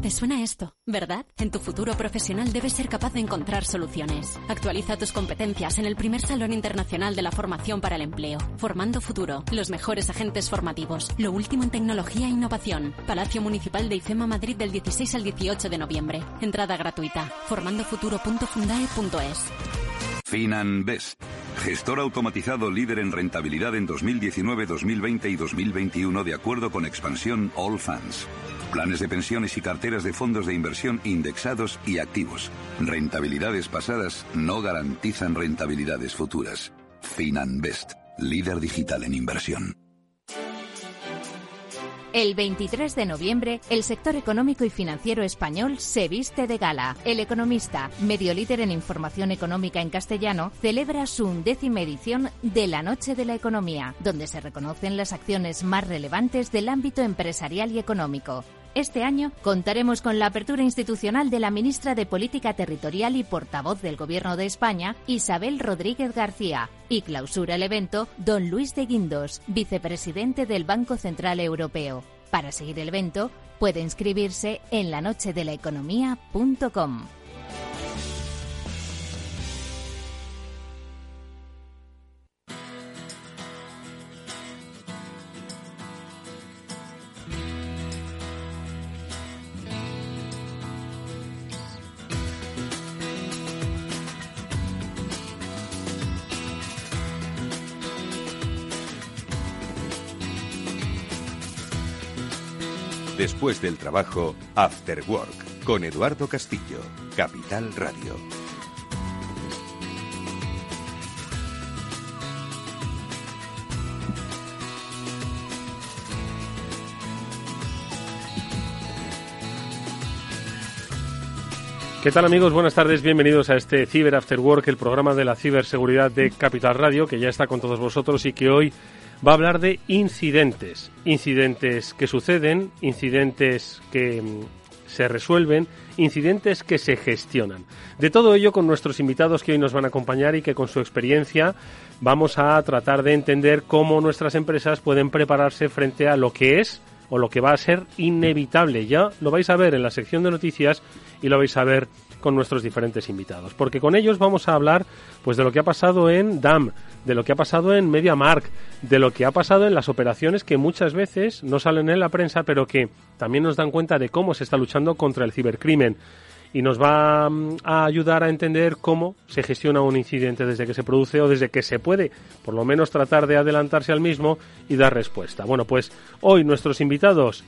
Te suena esto, ¿verdad? En tu futuro profesional debes ser capaz de encontrar soluciones. Actualiza tus competencias en el primer Salón Internacional de la Formación para el Empleo. Formando Futuro, los mejores agentes formativos, lo último en tecnología e innovación. Palacio Municipal de IFEMA Madrid del 16 al 18 de noviembre. Entrada gratuita. formandofuturo.fundae.es. FinanBest, gestor automatizado líder en rentabilidad en 2019, 2020 y 2021 de acuerdo con expansión All Funds. Planes de pensiones y carteras de fondos de inversión indexados y activos. Rentabilidades pasadas no garantizan rentabilidades futuras. FinanBest, líder digital en inversión. El 23 de noviembre, el sector económico y financiero español se viste de gala. El Economista, medio líder en información económica en castellano, celebra su undécima edición de la Noche de la Economía, donde se reconocen las acciones más relevantes del ámbito empresarial y económico. Este año contaremos con la apertura institucional de la ministra de Política Territorial y portavoz del Gobierno de España, Isabel Rodríguez García, y clausura el evento don Luis de Guindos, vicepresidente del Banco Central Europeo. Para seguir el evento, puede inscribirse en lanochedelaeconomía.com. Después del trabajo, After Work, con Eduardo Castillo, Capital Radio. ¿Qué tal amigos? Buenas tardes, bienvenidos a este Cyber After Work, el programa de la ciberseguridad de Capital Radio, que ya está con todos vosotros y que hoy va a hablar de incidentes. Incidentes que suceden, incidentes que mm, se resuelven, incidentes que se gestionan. De todo ello con nuestros invitados que hoy nos van a acompañar y que con su experiencia vamos a tratar de entender cómo nuestras empresas pueden prepararse frente a lo que es o lo que va a ser inevitable. Ya lo vais a ver en la sección de noticias y lo vais a ver con nuestros diferentes invitados, porque con ellos vamos a hablar pues de lo que ha pasado en DAM, de lo que ha pasado en MediaMark, de lo que ha pasado en las operaciones que muchas veces no salen en la prensa, pero que también nos dan cuenta de cómo se está luchando contra el cibercrimen y nos va mm, a ayudar a entender cómo se gestiona un incidente desde que se produce o desde que se puede, por lo menos tratar de adelantarse al mismo y dar respuesta. Bueno, pues hoy nuestros invitados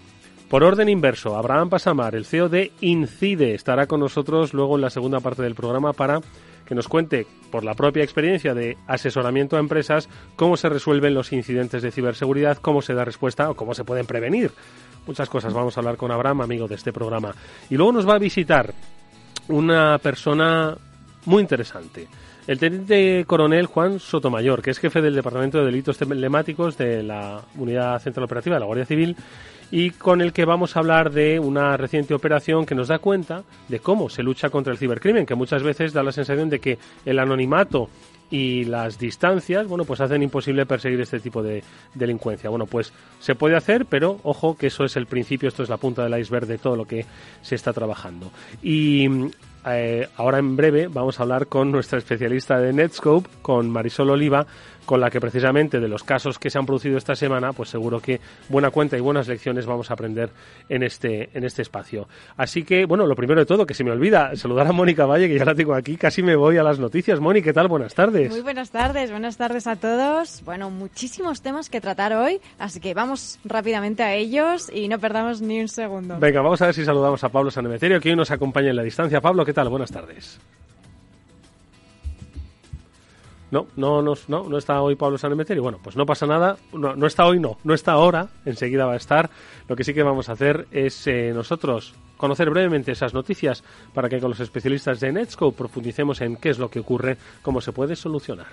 por orden inverso, Abraham Pasamar, el CEO de Incide, estará con nosotros luego en la segunda parte del programa para que nos cuente, por la propia experiencia de asesoramiento a empresas, cómo se resuelven los incidentes de ciberseguridad, cómo se da respuesta o cómo se pueden prevenir. Muchas cosas vamos a hablar con Abraham, amigo de este programa. Y luego nos va a visitar una persona muy interesante. El teniente coronel Juan Sotomayor, que es jefe del Departamento de Delitos Telemáticos de la Unidad Central Operativa de la Guardia Civil y con el que vamos a hablar de una reciente operación que nos da cuenta de cómo se lucha contra el cibercrimen, que muchas veces da la sensación de que el anonimato y las distancias, bueno, pues hacen imposible perseguir este tipo de delincuencia. Bueno, pues se puede hacer, pero ojo que eso es el principio, esto es la punta del iceberg de todo lo que se está trabajando. Y eh, ahora en breve vamos a hablar con nuestra especialista de Netscope, con Marisol Oliva, con la que precisamente de los casos que se han producido esta semana, pues seguro que buena cuenta y buenas lecciones vamos a aprender en este, en este espacio. Así que, bueno, lo primero de todo, que se me olvida saludar a Mónica Valle, que ya la tengo aquí, casi me voy a las noticias. Mónica, ¿qué tal? Buenas tardes. Muy buenas tardes, buenas tardes a todos. Bueno, muchísimos temas que tratar hoy, así que vamos rápidamente a ellos y no perdamos ni un segundo. Venga, vamos a ver si saludamos a Pablo Sanemeterio, que hoy nos acompaña en la distancia. Pablo, ¿qué tal? Buenas tardes. No, no, no, no, no está hoy Pablo y Bueno, pues no pasa nada. No, no, está hoy, no. No está ahora. Enseguida va a estar. Lo que sí que vamos a hacer es eh, nosotros conocer brevemente esas noticias para que con los especialistas de Netscope profundicemos en qué es lo que ocurre, cómo se puede solucionar.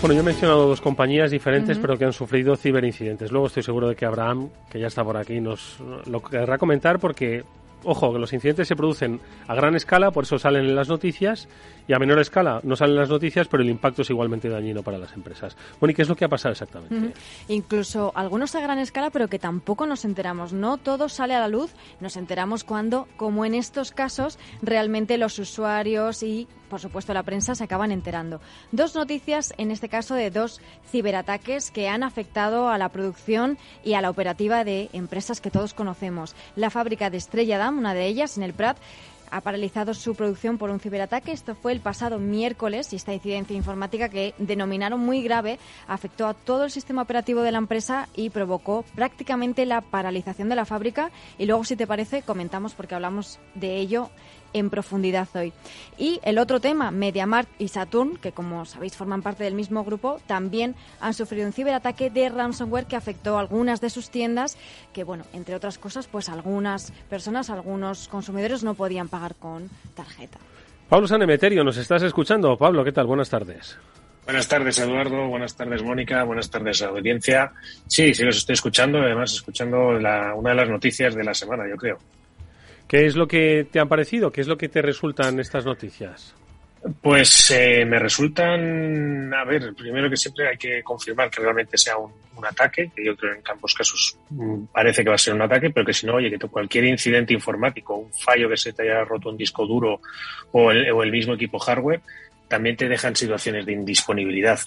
Bueno, yo he mencionado dos compañías diferentes, pero que han sufrido ciberincidentes. Luego estoy seguro de que Abraham, que ya está por aquí, nos lo querrá comentar porque ojo, que los incidentes se producen a gran escala, por eso salen en las noticias, y a menor escala no salen en las noticias, pero el impacto es igualmente dañino para las empresas. Bueno, ¿y qué es lo que ha pasado exactamente? Incluso algunos a gran escala, pero que tampoco nos enteramos. No todo sale a la luz, nos enteramos cuando, como en estos casos, realmente los usuarios y, por supuesto, la prensa se acaban enterando. Dos noticias, en este caso, de dos ciberataques que han afectado a la producción y a la operativa de empresas que todos conocemos. La fábrica de Estrella Una de ellas, en el Prat, ha paralizado su producción por un ciberataque. Esto fue el pasado miércoles y esta incidencia informática que denominaron muy grave afectó a todo el sistema operativo de la empresa y provocó prácticamente la paralización de la fábrica. Y luego, si te parece, comentamos porque hablamos de ello en profundidad hoy. Y el otro tema, MediaMarkt y Saturn, que como sabéis forman parte del mismo grupo, también han sufrido un ciberataque de ransomware que afectó a algunas de sus tiendas, que bueno, entre otras cosas, pues algunas personas, algunos consumidores no podían pagar con tarjeta. Pablo Sanemeterio, ¿nos estás escuchando? Pablo, ¿qué tal? Buenas tardes. Buenas tardes, Eduardo. Buenas tardes, Mónica. Buenas tardes, audiencia. Sí, sí, los estoy escuchando. Además, escuchando la, una de las noticias de la semana, yo creo. ¿Qué es lo que te han parecido? ¿Qué es lo que te resultan estas noticias? Pues eh, me resultan, a ver, primero que siempre hay que confirmar que realmente sea un, ataque, que yo creo en ambos casos mm, parece que va a ser un ataque, pero que si no, oye, que cualquier incidente informático, un fallo que se te haya roto un disco duro o el, o el mismo equipo hardware, también te dejan situaciones de indisponibilidad.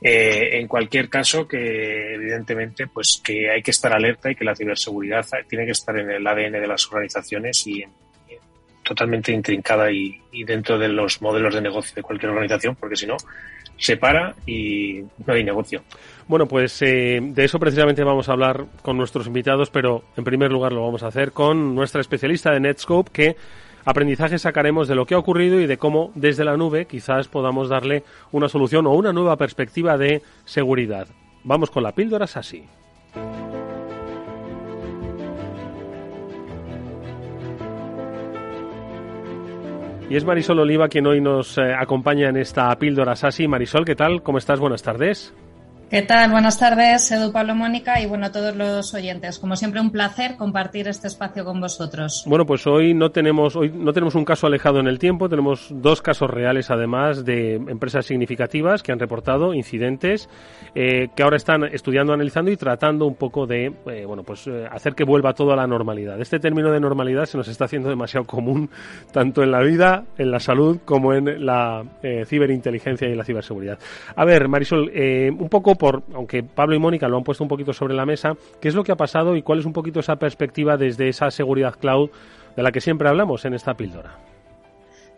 Eh, en cualquier caso, que evidentemente, pues que hay que estar alerta y que la ciberseguridad tiene que estar en el ADN de las organizaciones y, totalmente intrincada y, dentro de los modelos de negocio de cualquier organización, porque si no, se para y no hay negocio. Bueno, pues eh, de eso precisamente vamos a hablar con nuestros invitados, pero en primer lugar lo vamos a hacer con nuestra especialista de Netscope, que aprendizaje sacaremos de lo que ha ocurrido y de cómo desde la nube quizás podamos darle una solución o una nueva perspectiva de seguridad. Vamos con la píldora SASI. Y es Marisol Oliva quien hoy nos eh, acompaña en esta píldora SASI. Marisol, ¿qué tal? ¿Cómo estás? Buenas tardes. ¿Qué tal? Buenas tardes, Edu Pablo Mónica y bueno, a todos los oyentes. Como siempre, un placer compartir este espacio con vosotros. Bueno, pues hoy no tenemos, hoy no tenemos un caso alejado en el tiempo, tenemos dos casos reales además de empresas significativas que han reportado incidentes eh, que ahora están estudiando, analizando y tratando un poco de, eh, bueno, pues eh, hacer que vuelva todo a la normalidad. Este término de normalidad se nos está haciendo demasiado común tanto en la vida, en la salud, como en la ciberinteligencia y la ciberseguridad. A ver, Marisol, un poco aunque Pablo y Mónica lo han puesto un poquito sobre la mesa, qué es lo que ha pasado y cuál es un poquito esa perspectiva desde esa seguridad cloud de la que siempre hablamos en esta píldora.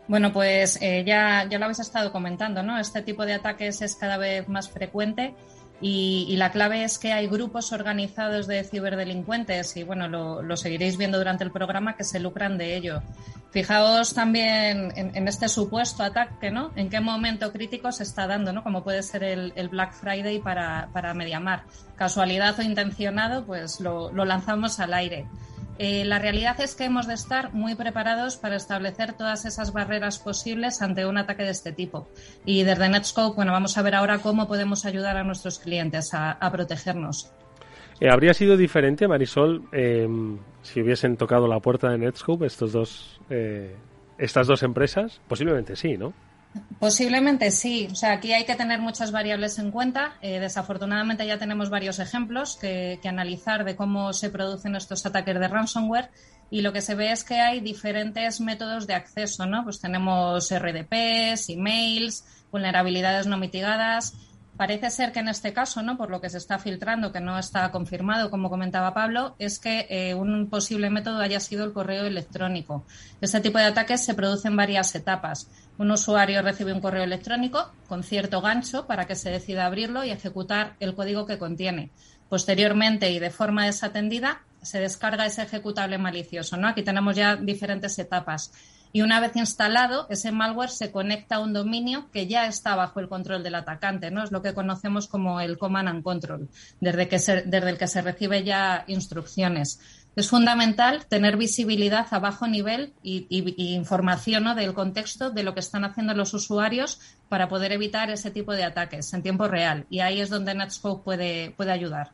Bueno, pues eh, ya, ya lo habéis estado comentando, ¿no? Este tipo de ataques es cada vez más frecuente y, la clave es que hay grupos organizados de ciberdelincuentes y bueno, lo, seguiréis viendo durante el programa que se lucran de ello. Fijaos también en, este supuesto ataque, ¿no? En qué momento crítico se está dando, ¿no? Como puede ser el, Black Friday para, para Mediamar. Casualidad o intencionado, pues lo lanzamos al aire. Eh, la realidad es que hemos de estar muy preparados para establecer todas esas barreras posibles ante un ataque de este tipo. Y desde Netscope, bueno, vamos a ver ahora cómo podemos ayudar a nuestros clientes a, protegernos. Eh, ¿Habría sido diferente, Marisol, em, si hubiesen tocado la puerta de Netscope estos dos, eh, estas dos empresas? Posiblemente sí, ¿no? Posiblemente sí. O sea, aquí hay que tener muchas variables en cuenta. Eh, desafortunadamente ya tenemos varios ejemplos que, analizar de cómo se producen estos ataques de ransomware y lo que se ve es que hay diferentes métodos de acceso, ¿no? Pues tenemos RDPs, emails, vulnerabilidades no mitigadas. Parece ser que en este caso, ¿no? por lo que se está filtrando, que no está confirmado, como comentaba Pablo, es que eh, un posible método haya sido el correo electrónico. Este tipo de ataques se producen en varias etapas. Un usuario recibe un correo electrónico con cierto gancho para que se decida abrirlo y ejecutar el código que contiene. Posteriormente y de forma desatendida se descarga ese ejecutable malicioso. ¿no? Aquí tenemos ya diferentes etapas y una vez instalado, ese malware se conecta a un dominio que ya está bajo el control del atacante, ¿no? Es lo que conocemos como el command and control, desde, el que se recibe ya instrucciones. es fundamental tener visibilidad a bajo nivel y, información del contexto de lo que están haciendo los usuarios para poder evitar ese tipo de ataques en tiempo real. Y ahí es donde Netscope puede, puede ayudar.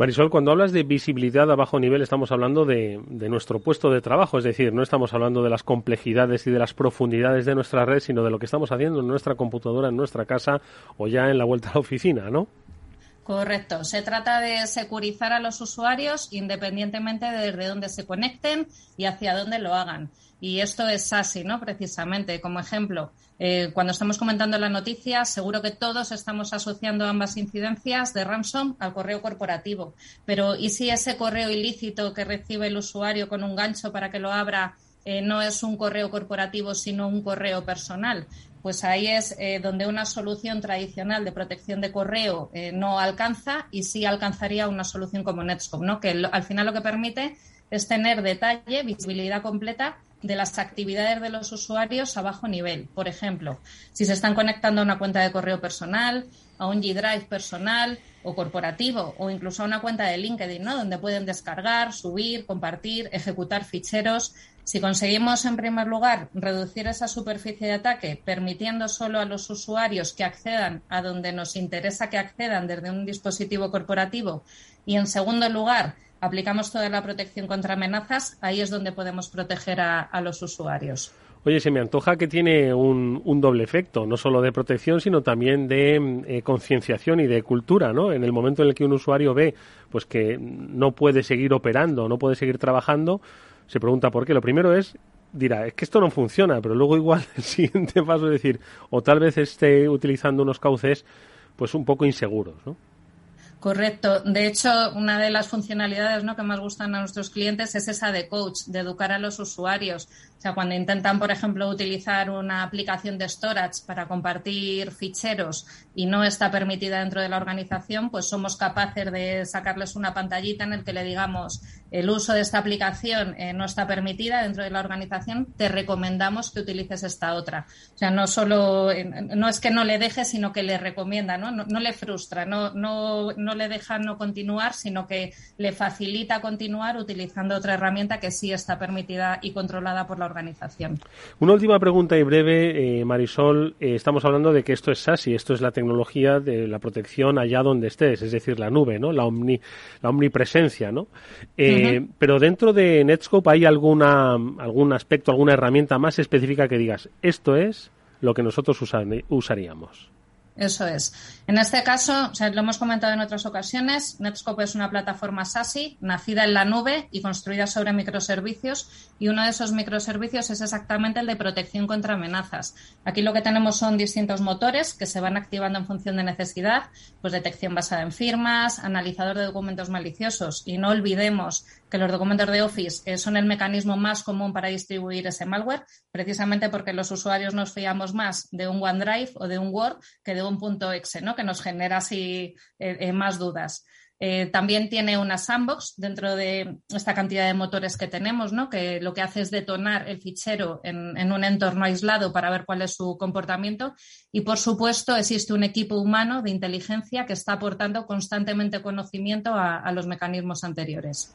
Marisol, cuando hablas de visibilidad a bajo nivel, estamos hablando de, nuestro puesto de trabajo, es decir, no estamos hablando de las complejidades y de las profundidades de nuestra red, sino de lo que estamos haciendo en nuestra computadora, en nuestra casa o ya en la vuelta a la oficina, ¿no? Correcto. Se trata de securizar a los usuarios independientemente de desde dónde se conecten y hacia dónde lo hagan. Y esto es así, ¿no? Precisamente, como ejemplo, eh, cuando estamos comentando la noticia, seguro que todos estamos asociando ambas incidencias de ransom al correo corporativo. Pero ¿y si ese correo ilícito que recibe el usuario con un gancho para que lo abra eh, no es un correo corporativo, sino un correo personal? pues ahí es eh, donde una solución tradicional de protección de correo eh, no alcanza y sí alcanzaría una solución como Netscope, ¿no? que al final lo que permite es tener detalle, visibilidad completa de las actividades de los usuarios a bajo nivel. Por ejemplo, si se están conectando a una cuenta de correo personal, a un G-Drive personal o corporativo o incluso a una cuenta de LinkedIn, ¿no? donde pueden descargar, subir, compartir, ejecutar ficheros si conseguimos, en primer lugar, reducir esa superficie de ataque, permitiendo solo a los usuarios que accedan a donde nos interesa que accedan desde un dispositivo corporativo, y en segundo lugar, aplicamos toda la protección contra amenazas, ahí es donde podemos proteger a, los usuarios. Oye, se me antoja que tiene un, doble efecto, no solo de protección, sino también de eh, concienciación y de cultura, ¿no? En el momento en el que un usuario ve pues que no puede seguir operando, no puede seguir trabajando, se pregunta por qué. Lo primero es, dirá, es que esto no funciona, pero luego igual el siguiente paso es decir, o tal vez esté utilizando unos cauces pues un poco inseguros, ¿no? Correcto. De hecho, una de las funcionalidades ¿no? que más gustan a nuestros clientes es esa de coach, de educar a los usuarios. O sea, cuando intentan, por ejemplo, utilizar una aplicación de storage para compartir ficheros y no está permitida dentro de la organización, pues somos capaces de sacarles una pantallita en el que le digamos el uso de esta aplicación eh, no está permitida dentro de la organización, te recomendamos que utilices esta otra. O sea, no solo, eh, no es que no le deje, sino que le recomienda, ¿no? No, le frustra, no, no, no le deja no continuar, sino que le facilita continuar utilizando otra herramienta que sí está permitida y controlada por la organización. Una última pregunta y breve, eh, Marisol. Eh, estamos hablando de que esto es SASI, esto es la tecnología de la protección allá donde estés, es decir, la nube, ¿no? La, omni, la omnipresencia, ¿no? Eh, pero dentro de Netscope hay alguna, algún aspecto, alguna herramienta más específica que digas, esto es lo que nosotros usaríamos. Eso es. En este caso, lo hemos comentado en otras ocasiones, Netscope es una plataforma SASI nacida en la nube y construida sobre microservicios y uno de esos microservicios es exactamente el de protección contra amenazas. Aquí lo que tenemos son distintos motores que se van activando en función de necesidad, pues detección basada en firmas, analizador de documentos maliciosos y no olvidemos que los documentos de Office eh, son el mecanismo más común para distribuir ese malware, precisamente porque los usuarios nos fiamos más de un OneDrive o de un Word que de un punto .exe, ¿no? que nos genera así eh, eh, más dudas. también tiene una sandbox dentro de esta cantidad de motores que tenemos, ¿no? que lo que hace es detonar el fichero en, un entorno aislado para ver cuál es su comportamiento. Y, por supuesto, existe un equipo humano de inteligencia que está aportando constantemente conocimiento a los mecanismos anteriores.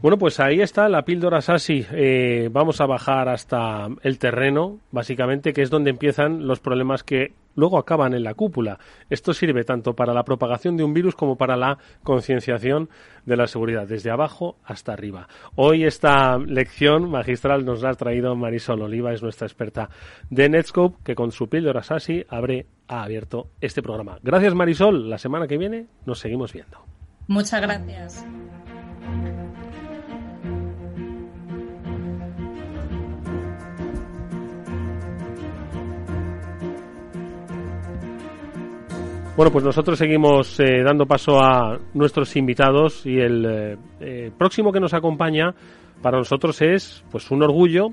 Bueno, pues ahí está la píldora Sasi. Eh, vamos a bajar hasta el terreno, básicamente, que es donde empiezan los problemas que luego acaban en la cúpula. Esto sirve tanto para la propagación de un virus como para la concienciación de la seguridad, desde abajo hasta arriba. Hoy esta lección magistral nos la ha traído Marisol Oliva, es nuestra experta de Netscope, que con su píldora Sasi abre, ha abierto este programa. Gracias Marisol, la semana que viene nos seguimos viendo. Muchas gracias. Bueno, pues nosotros seguimos eh, dando paso a nuestros invitados y el eh, eh, próximo que nos acompaña para nosotros es pues un orgullo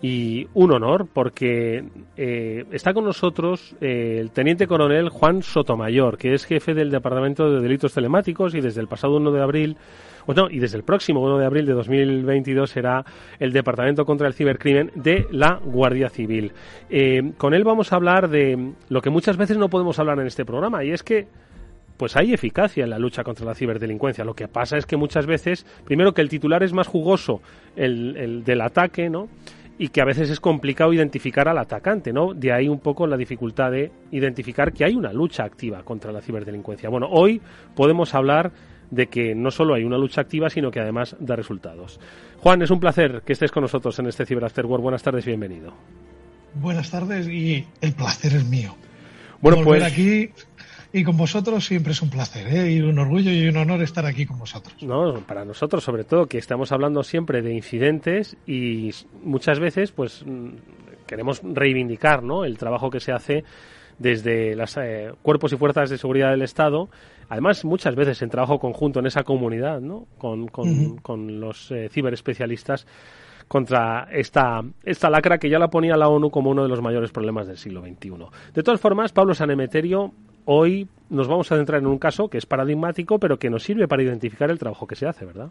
y un honor porque está con nosotros el teniente coronel Juan Sotomayor, que es jefe del Departamento de Delitos Telemáticos y desde el pasado 1 de abril bueno, y desde el próximo 1 de abril de 2022 será el Departamento contra el Cibercrimen de la Guardia Civil. Eh, con él vamos a hablar de lo que muchas veces no podemos hablar en este programa, y es que pues hay eficacia en la lucha contra la ciberdelincuencia. Lo que pasa es que muchas veces, primero que el titular es más jugoso el, el del ataque, ¿no? y que a veces es complicado identificar al atacante, ¿no? De ahí un poco la dificultad de identificar que hay una lucha activa contra la ciberdelincuencia. Bueno, hoy podemos hablar de que no solo hay una lucha activa, sino que además da resultados. Juan, es un placer que estés con nosotros en este Cyber After. Buenas tardes, bienvenido. Buenas tardes y el placer es mío. Bueno, Volver pues aquí y con vosotros siempre es un placer ¿eh? y un orgullo y un honor estar aquí con vosotros. No, para nosotros sobre todo que estamos hablando siempre de incidentes y muchas veces pues mm, queremos reivindicar ¿no? el trabajo que se hace desde los eh, cuerpos y fuerzas de seguridad del Estado, además muchas veces en trabajo conjunto en esa comunidad, ¿no? con, con, los eh, ciberespecialistas contra esta, esta lacra que ya la ponía la ONU como uno de los mayores problemas del siglo XXI. De todas formas, Pablo Sanemeterio hoy nos vamos a centrar en un caso que es paradigmático, pero que nos sirve para identificar el trabajo que se hace, ¿verdad?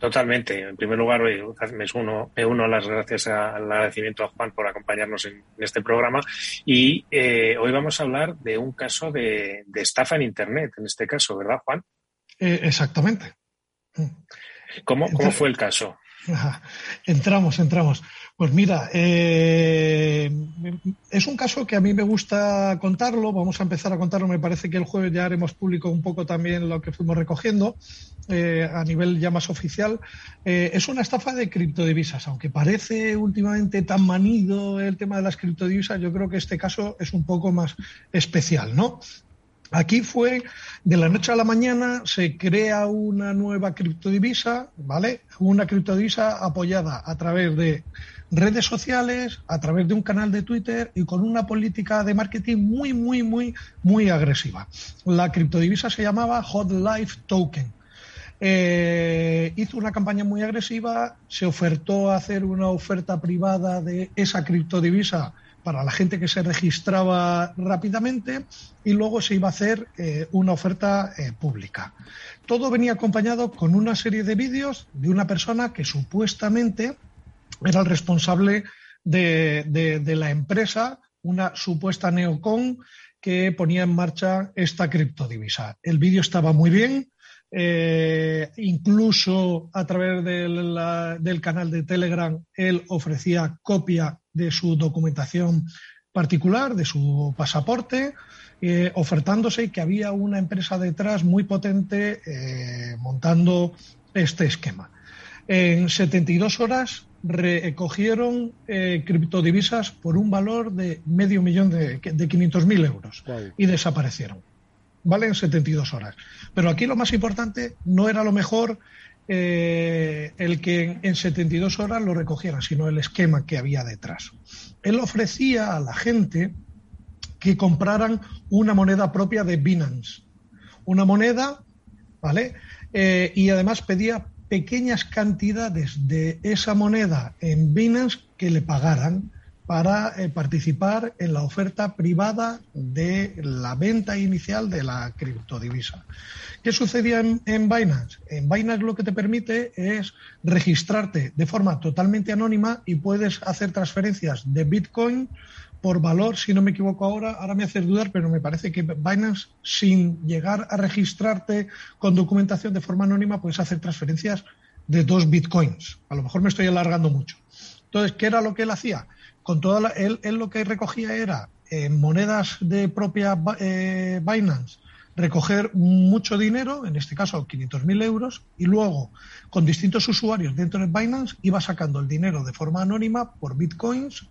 Totalmente. En primer lugar, me uno, me uno a las gracias al agradecimiento a Juan por acompañarnos en, este programa. Y eh, hoy vamos a hablar de un caso de, estafa en Internet, en este caso, ¿verdad, Juan? Eh, exactamente. ¿Cómo, ¿Cómo fue el caso? Entramos, entramos. Pues mira, eh, es un caso que a mí me gusta contarlo. Vamos a empezar a contarlo. Me parece que el jueves ya haremos público un poco también lo que fuimos recogiendo eh, a nivel ya más oficial. Eh, es una estafa de criptodivisas. Aunque parece últimamente tan manido el tema de las criptodivisas, yo creo que este caso es un poco más especial, ¿no? Aquí fue de la noche a la mañana se crea una nueva criptodivisa, ¿vale? Una criptodivisa apoyada a través de redes sociales, a través de un canal de Twitter y con una política de marketing muy, muy, muy, muy agresiva. La criptodivisa se llamaba Hot Life Token. Eh, hizo una campaña muy agresiva, se ofertó a hacer una oferta privada de esa criptodivisa para la gente que se registraba rápidamente y luego se iba a hacer eh, una oferta eh, pública. Todo venía acompañado con una serie de vídeos de una persona que supuestamente era el responsable de, la empresa, una supuesta neocon que ponía en marcha esta criptodivisa. El vídeo estaba muy bien, eh, incluso a través del canal de Telegram, él ofrecía copia de su documentación particular, de su pasaporte, eh, ofertándose que había una empresa detrás muy potente eh, montando este esquema. En 72 horas recogieron eh, criptodivisas por un valor de medio millón de, de 500.000 euros y desaparecieron. ¿Vale? En 72 horas. Pero aquí lo más importante no era lo mejor eh, el que en, 72 horas lo recogieran, sino el esquema que había detrás. Él ofrecía a la gente que compraran una moneda propia de Binance. Una moneda, ¿vale? Eh, y además pedía pequeñas cantidades de esa moneda en Binance que le pagaran para eh, participar en la oferta privada de la venta inicial de la criptodivisa. ¿Qué sucedía en, en, Binance? En Binance lo que te permite es registrarte de forma totalmente anónima y puedes hacer transferencias de Bitcoin por valor, si no me equivoco ahora, ahora me haces dudar, pero me parece que Binance, sin llegar a registrarte con documentación de forma anónima, puedes hacer transferencias de dos bitcoins. A lo mejor me estoy alargando mucho. Entonces, ¿qué era lo que él hacía? Con toda él, lo que recogía era en eh, monedas de propia eh, Binance, recoger mucho dinero, en este caso 500.000 euros, y luego con distintos usuarios dentro de Binance iba sacando el dinero de forma anónima por bitcoins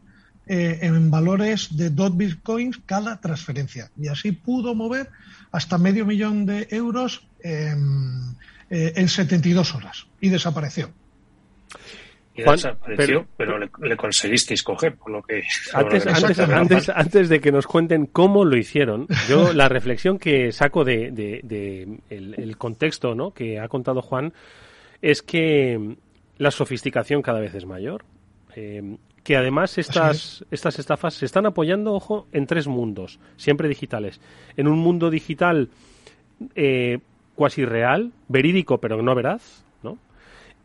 eh, en valores de dos bitcoins cada transferencia. Y así pudo mover hasta medio millón de euros en, eh, 72 horas y desapareció. Y desapareció, pero, le, conseguisteis coger, por lo que... Antes, antes, de que nos cuenten cómo lo hicieron, yo la reflexión que saco de, el, contexto ¿no? que ha contado Juan es que la sofisticación cada vez es mayor. Eh, que además estas, estas estafas se están apoyando, ojo, en tres mundos, siempre digitales. En un mundo digital eh, cuasi real, verídico pero no veraz.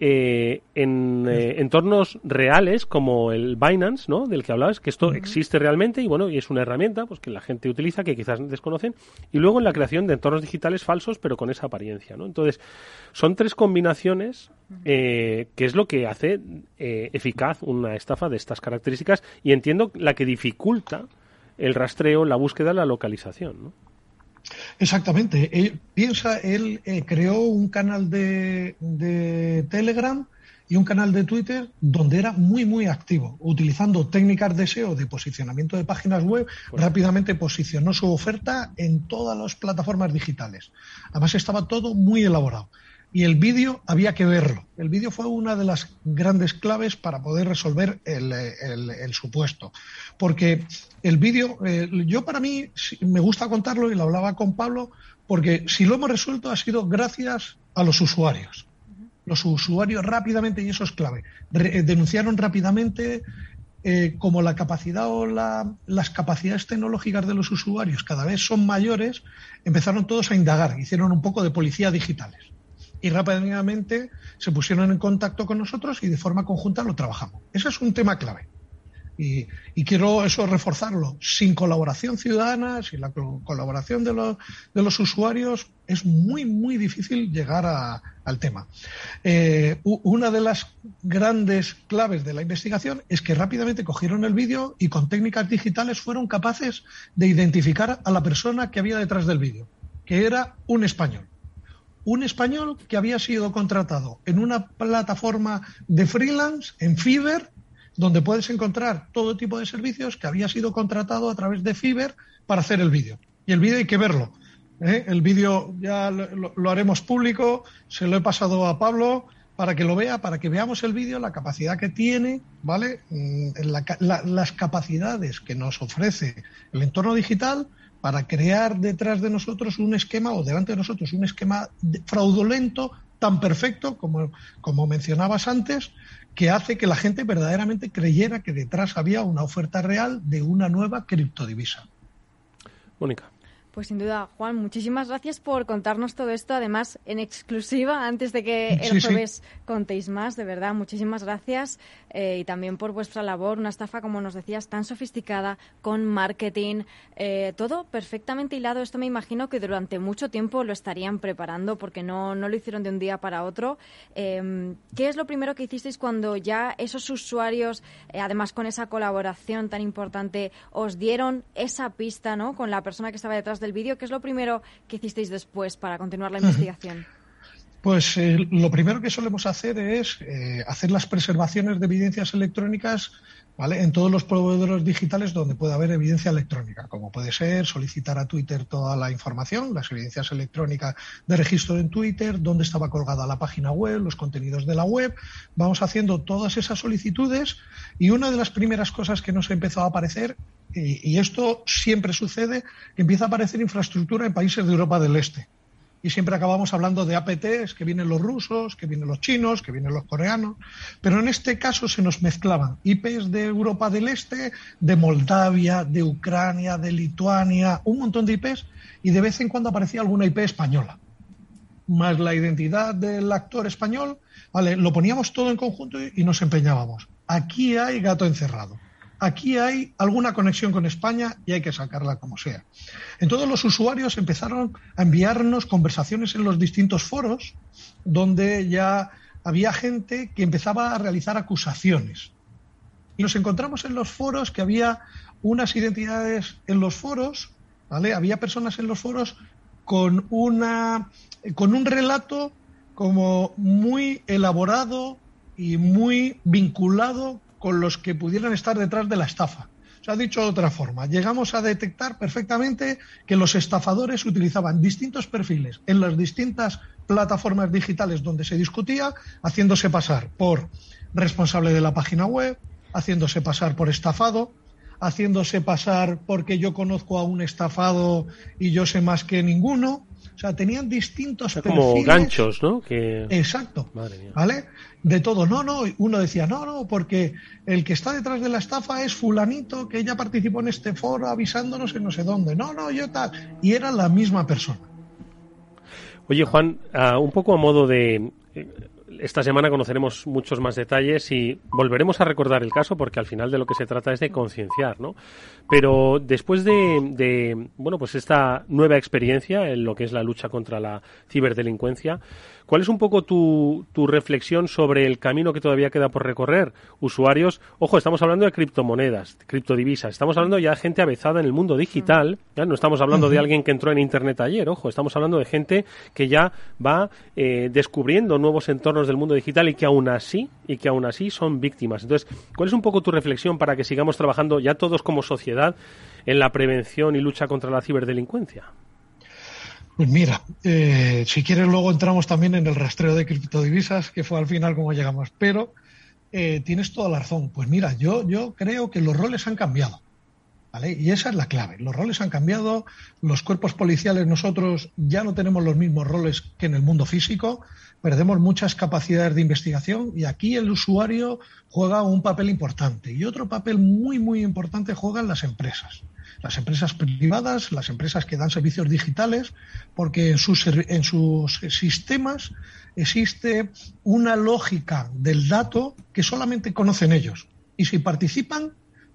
Eh, en eh, entornos reales como el Binance, ¿no? Del que hablabas, que esto existe realmente y bueno, y es una herramienta pues que la gente utiliza que quizás desconocen y luego en la creación de entornos digitales falsos pero con esa apariencia, ¿no? Entonces, son tres combinaciones eh, que es lo que hace eficaz una estafa de estas características y entiendo la que dificulta el rastreo, la búsqueda, la localización, ¿no? Exactamente. Él, piensa, él eh, creó un canal de, Telegram y un canal de Twitter donde era muy, muy activo, utilizando técnicas de SEO de posicionamiento de páginas web, rápidamente posicionó su oferta en todas las plataformas digitales. Además estaba todo muy elaborado y el vídeo había que verlo. El vídeo fue una de las grandes claves para poder resolver el, supuesto. Porque el vídeo, eh, yo para mí me gusta contarlo y lo hablaba con Pablo, porque si lo hemos resuelto ha sido gracias a los usuarios. Los usuarios rápidamente, y eso es clave, eh, denunciaron rápidamente eh, como la capacidad o las capacidades tecnológicas de los usuarios cada vez son mayores, empezaron todos a indagar, hicieron un poco de policía digitales y rápidamente se pusieron en contacto con nosotros y de forma conjunta lo trabajamos. Ese es un tema clave. Y, quiero eso reforzarlo. Sin colaboración ciudadana, sin la colaboración de los, usuarios, es muy, muy difícil llegar al tema. Eh, una de las grandes claves de la investigación es que rápidamente cogieron el vídeo y con técnicas digitales fueron capaces de identificar a la persona que había detrás del vídeo, que era un español un español que había sido contratado en una plataforma de freelance, en Fiverr, donde puedes encontrar todo tipo de servicios, que había sido contratado a través de Fiverr para hacer el vídeo. Y el vídeo hay que verlo. ¿eh? El vídeo ya lo, haremos público, se lo he pasado a Pablo para que lo vea, para que veamos el vídeo, la capacidad que tiene, ¿vale? Mm, las capacidades que nos ofrece el entorno digital para crear detrás de nosotros un esquema o delante de nosotros un esquema fraudulento tan perfecto como, como mencionabas antes, que hace que la gente verdaderamente creyera que detrás había una oferta real de una nueva criptodivisa. Mónica. Pues sin duda, Juan, muchísimas gracias por contarnos todo esto, además en exclusiva, antes de que el jueves contéis más, de verdad, muchísimas gracias eh, y también por vuestra labor, una estafa, como nos decías, tan sofisticada, con marketing, eh, todo perfectamente hilado. Esto me imagino que durante mucho tiempo lo estarían preparando porque no, no lo hicieron de un día para otro. Em, ¿Qué es lo primero que hicisteis cuando ya esos usuarios, eh, además con esa colaboración tan importante, os dieron esa pista ¿no? con la persona que estaba detrás de del vídeo. ¿Qué es lo primero que hicisteis después para continuar la investigación? Pues eh, lo primero que solemos hacer es eh, hacer las preservaciones de evidencias electrónicas ¿vale? en todos los proveedores digitales donde pueda haber evidencia electrónica, como puede ser solicitar a Twitter toda la información, las evidencias electrónicas de registro en Twitter, dónde estaba colgada la página web, los contenidos de la web. Vamos haciendo todas esas solicitudes y una de las primeras cosas que nos empezó a aparecer y, esto siempre sucede, empieza a aparecer infraestructura en países de Europa del Este. Y siempre acabamos hablando de APTs, que vienen los rusos, que vienen los chinos, que vienen los coreanos. Pero en este caso se nos mezclaban IPs de Europa del Este, de Moldavia, de Ucrania, de Lituania, un montón de IPs, y de vez en cuando aparecía alguna IP española. Más la identidad del actor español, vale, lo poníamos todo en conjunto y nos empeñábamos. Aquí hay gato encerrado aquí hay alguna conexión con España y hay que sacarla como sea. Entonces los usuarios empezaron a enviarnos conversaciones en los distintos foros donde ya había gente que empezaba a realizar acusaciones. Y nos encontramos en los foros que había unas identidades en los foros, ¿vale? Había personas en los foros con una con un relato como muy elaborado y muy vinculado con los que pudieran estar detrás de la estafa. Se ha dicho de otra forma, llegamos a detectar perfectamente que los estafadores utilizaban distintos perfiles en las distintas plataformas digitales donde se discutía, haciéndose pasar por responsable de la página web, haciéndose pasar por estafado, haciéndose pasar porque yo conozco a un estafado y yo sé más que ninguno. O sea, tenían distintos Como ganchos, ¿no? Exacto. ¿Vale? De todo. No, no. Uno decía, no, no, porque el que está detrás de la estafa es fulanito que ya participó en este foro avisándonos en no sé dónde. No, no, yo tal. Y era la misma persona. Oye, Juan, un poco a modo de... Esta semana conoceremos muchos más detalles y volveremos a recordar el caso porque al final de lo que se trata es de concienciar, ¿no? Pero después de, de, bueno, pues esta nueva experiencia en lo que es la lucha contra la ciberdelincuencia, ¿Cuál es un poco tu, tu, reflexión sobre el camino que todavía queda por recorrer? Usuarios, ojo, estamos hablando de criptomonedas, criptodivisas, estamos hablando ya de gente avezada en el mundo digital, ¿ya? no estamos hablando de alguien que entró en Internet ayer, ojo, estamos hablando de gente que ya va eh, descubriendo nuevos entornos del mundo digital y que aún así, y que aún así son víctimas. Entonces, ¿cuál es un poco tu reflexión para que sigamos trabajando ya todos como sociedad en la prevención y lucha contra la ciberdelincuencia? Pues mira, eh, si quieres luego entramos también en el rastreo de criptodivisas, que fue al final como llegamos. Pero eh, tienes toda la razón. Pues mira, yo, yo creo que los roles han cambiado. ¿Vale? Y esa es la clave. Los roles han cambiado. Los cuerpos policiales nosotros ya no tenemos los mismos roles que en el mundo físico. Perdemos muchas capacidades de investigación y aquí el usuario juega un papel importante. Y otro papel muy, muy importante juegan las empresas las empresas privadas, las empresas que dan servicios digitales, porque en sus, en sus sistemas existe una lógica del dato que solamente conocen ellos. Y si participan,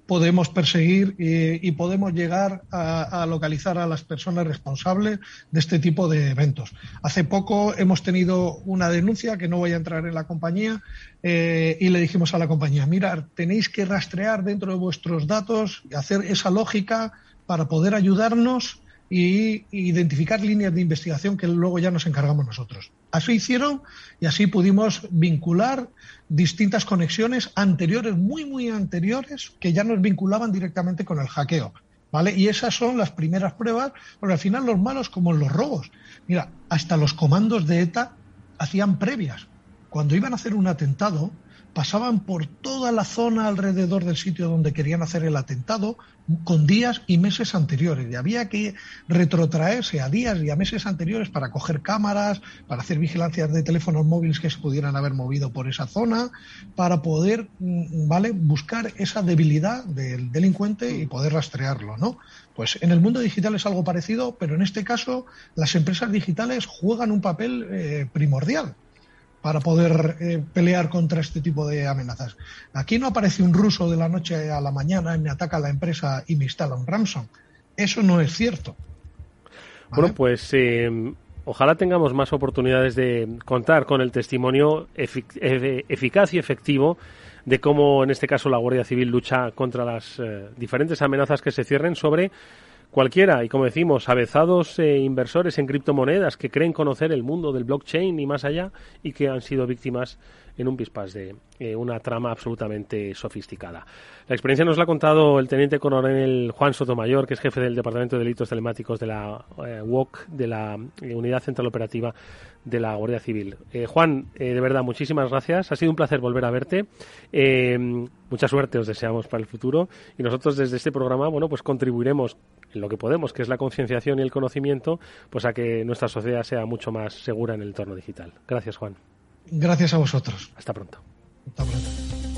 podemos perseguir y, podemos llegar a, localizar a las personas responsables de este tipo de eventos. Hace poco hemos tenido una denuncia que no voy a entrar en la compañía eh, y le dijimos a la compañía, mira, tenéis que rastrear dentro de vuestros datos, y hacer esa lógica para poder ayudarnos y identificar líneas de investigación que luego ya nos encargamos nosotros. Así hicieron y así pudimos vincular distintas conexiones anteriores, muy, muy anteriores, que ya nos vinculaban directamente con el hackeo. ¿Vale? Y esas son las primeras pruebas, porque al final los malos, como los robos, mira, hasta los comandos de ETA hacían previas. Cuando iban a hacer un atentado, pasaban por toda la zona alrededor del sitio donde querían hacer el atentado con días y meses anteriores. Y había que retrotraerse a días y a meses anteriores para coger cámaras, para hacer vigilancias de teléfonos móviles que se pudieran haber movido por esa zona, para poder mm, ¿vale? buscar esa debilidad del delincuente y poder rastrearlo. ¿no? Pues en el mundo digital es algo parecido, pero en este caso las empresas digitales juegan un papel eh, primordial para poder eh, pelear contra este tipo de amenazas. Aquí no aparece un ruso de la noche a la mañana y me ataca la empresa y me instala un ransom. Eso no es cierto. Bueno, pues eh, ojalá tengamos más oportunidades de contar con el testimonio eficaz y efectivo de cómo, en este caso, la Guardia Civil lucha contra las eh, diferentes amenazas que se cierren sobre Cualquiera, y como decimos, avezados e inversores en criptomonedas que creen conocer el mundo del blockchain y más allá y que han sido víctimas en un pispás de eh, una trama absolutamente sofisticada. La experiencia nos la ha contado el teniente coronel Juan Sotomayor, que es jefe del Departamento de Delitos Telemáticos de la eh, de la eh, Unidad Central Operativa de la Guardia Civil. Juan, de verdad, muchísimas gracias. Ha sido un placer volver a verte. mucha suerte os deseamos para el futuro y nosotros desde este programa, bueno, pues contribuiremos en lo que podemos, que es la concienciación y el conocimiento, pues a que nuestra sociedad sea mucho más segura en el entorno digital. Gracias, Juan. Gracias a vosotros. Hasta pronto. Hasta pronto.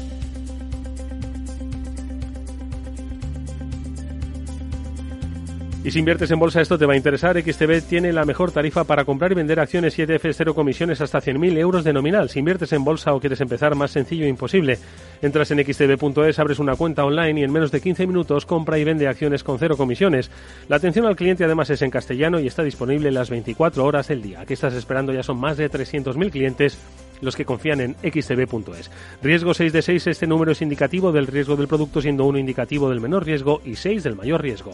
Y si inviertes en bolsa, esto te va a interesar. XTB tiene la mejor tarifa para comprar y vender acciones 7F cero comisiones hasta 100.000 euros de nominal. Si inviertes en bolsa o quieres empezar, más sencillo e imposible. Entras en xtb.es, abres una cuenta online y en menos de 15 minutos compra y vende acciones con cero comisiones. La atención al cliente además es en castellano y está disponible las 24 horas del día. ¿Qué estás esperando? Ya son más de 300.000 clientes los que confían en xtb.es. Riesgo 6 de 6, este número es indicativo del riesgo del producto, siendo uno indicativo del menor riesgo y 6 del mayor riesgo.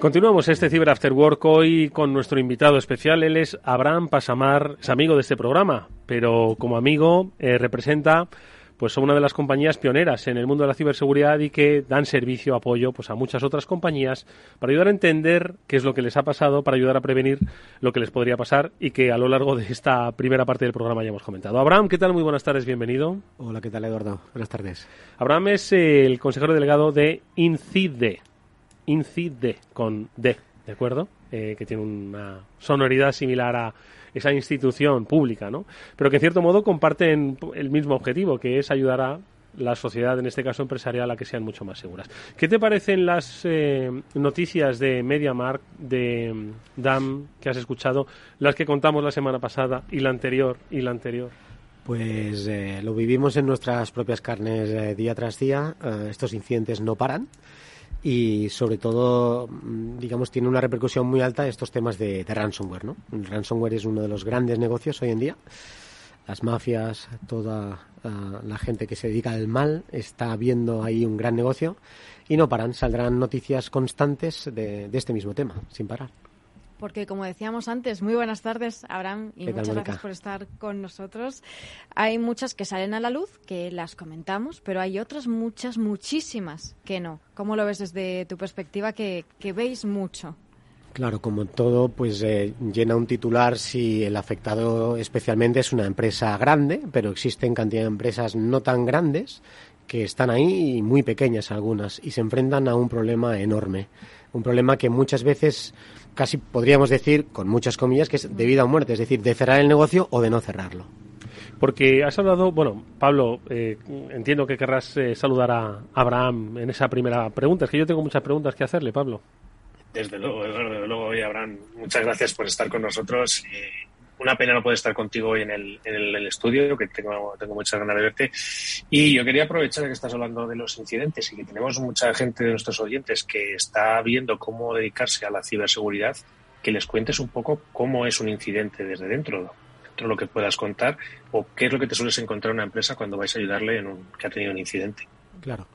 Continuamos este Cyber After Work hoy con nuestro invitado especial. Él es Abraham Pasamar, es amigo de este programa, pero como amigo eh, representa pues una de las compañías pioneras en el mundo de la ciberseguridad y que dan servicio, apoyo pues a muchas otras compañías para ayudar a entender qué es lo que les ha pasado, para ayudar a prevenir lo que les podría pasar y que a lo largo de esta primera parte del programa ya hemos comentado. Abraham, ¿qué tal? Muy buenas tardes, bienvenido. Hola, ¿qué tal, Eduardo? Buenas tardes. Abraham es eh, el consejero delegado de INCIDE, INCIDE, con D, ¿de acuerdo? Eh, que tiene una sonoridad similar a esa institución pública, ¿no? Pero que en cierto modo comparten el mismo objetivo, que es ayudar a la sociedad, en este caso empresarial, a que sean mucho más seguras. ¿Qué te parecen las eh, noticias de MediaMark, de mm, DAM, que has escuchado, las que contamos la semana pasada y la anterior y la anterior? Pues eh, lo vivimos en nuestras propias carnes eh, día tras día. Eh, estos incidentes no paran y sobre todo, mm, digamos, tiene una repercusión muy alta estos temas de, ransomware, ¿no? El ransomware es uno de los grandes negocios hoy en día. Las mafias, toda ah, la gente que se dedica al mal está viendo ahí un gran negocio y no paran. Saldrán noticias constantes de este mismo tema, sin parar. Porque, como decíamos antes, muy buenas tardes, Abraham, y ¿Qué tal, muchas gracias por estar con nosotros. Hay muchas que salen a la luz, que las comentamos, pero hay otras muchas, muchísimas que no. ¿Cómo lo ves desde tu perspectiva que, que veis mucho? Claro, como todo, pues eh, llena un titular si el afectado especialmente es una empresa grande, pero existen cantidad de empresas no tan grandes que están ahí y muy pequeñas algunas y se enfrentan a un problema enorme. Un problema que muchas veces casi podríamos decir, con muchas comillas, que es de vida o muerte, es decir, de cerrar el negocio o de no cerrarlo. Porque has hablado, bueno, Pablo, eh, entiendo que querrás eh, saludar a Abraham en esa primera pregunta. Es que yo tengo muchas preguntas que hacerle, Pablo. Desde luego, desde luego, oye, Abraham, muchas gracias por estar con nosotros. Una pena no poder estar contigo hoy en el, en el, estudio, que tengo, tengo muchas ganas de verte. Y yo quería aprovechar que estás hablando de los incidentes y que tenemos mucha gente de nuestros oyentes que está viendo cómo dedicarse a la ciberseguridad, que les cuentes un poco cómo es un incidente desde dentro, dentro de lo que puedas contar, o qué es lo que te sueles encontrar en una empresa cuando vais a ayudarle en un, que ha tenido un incidente. Claro.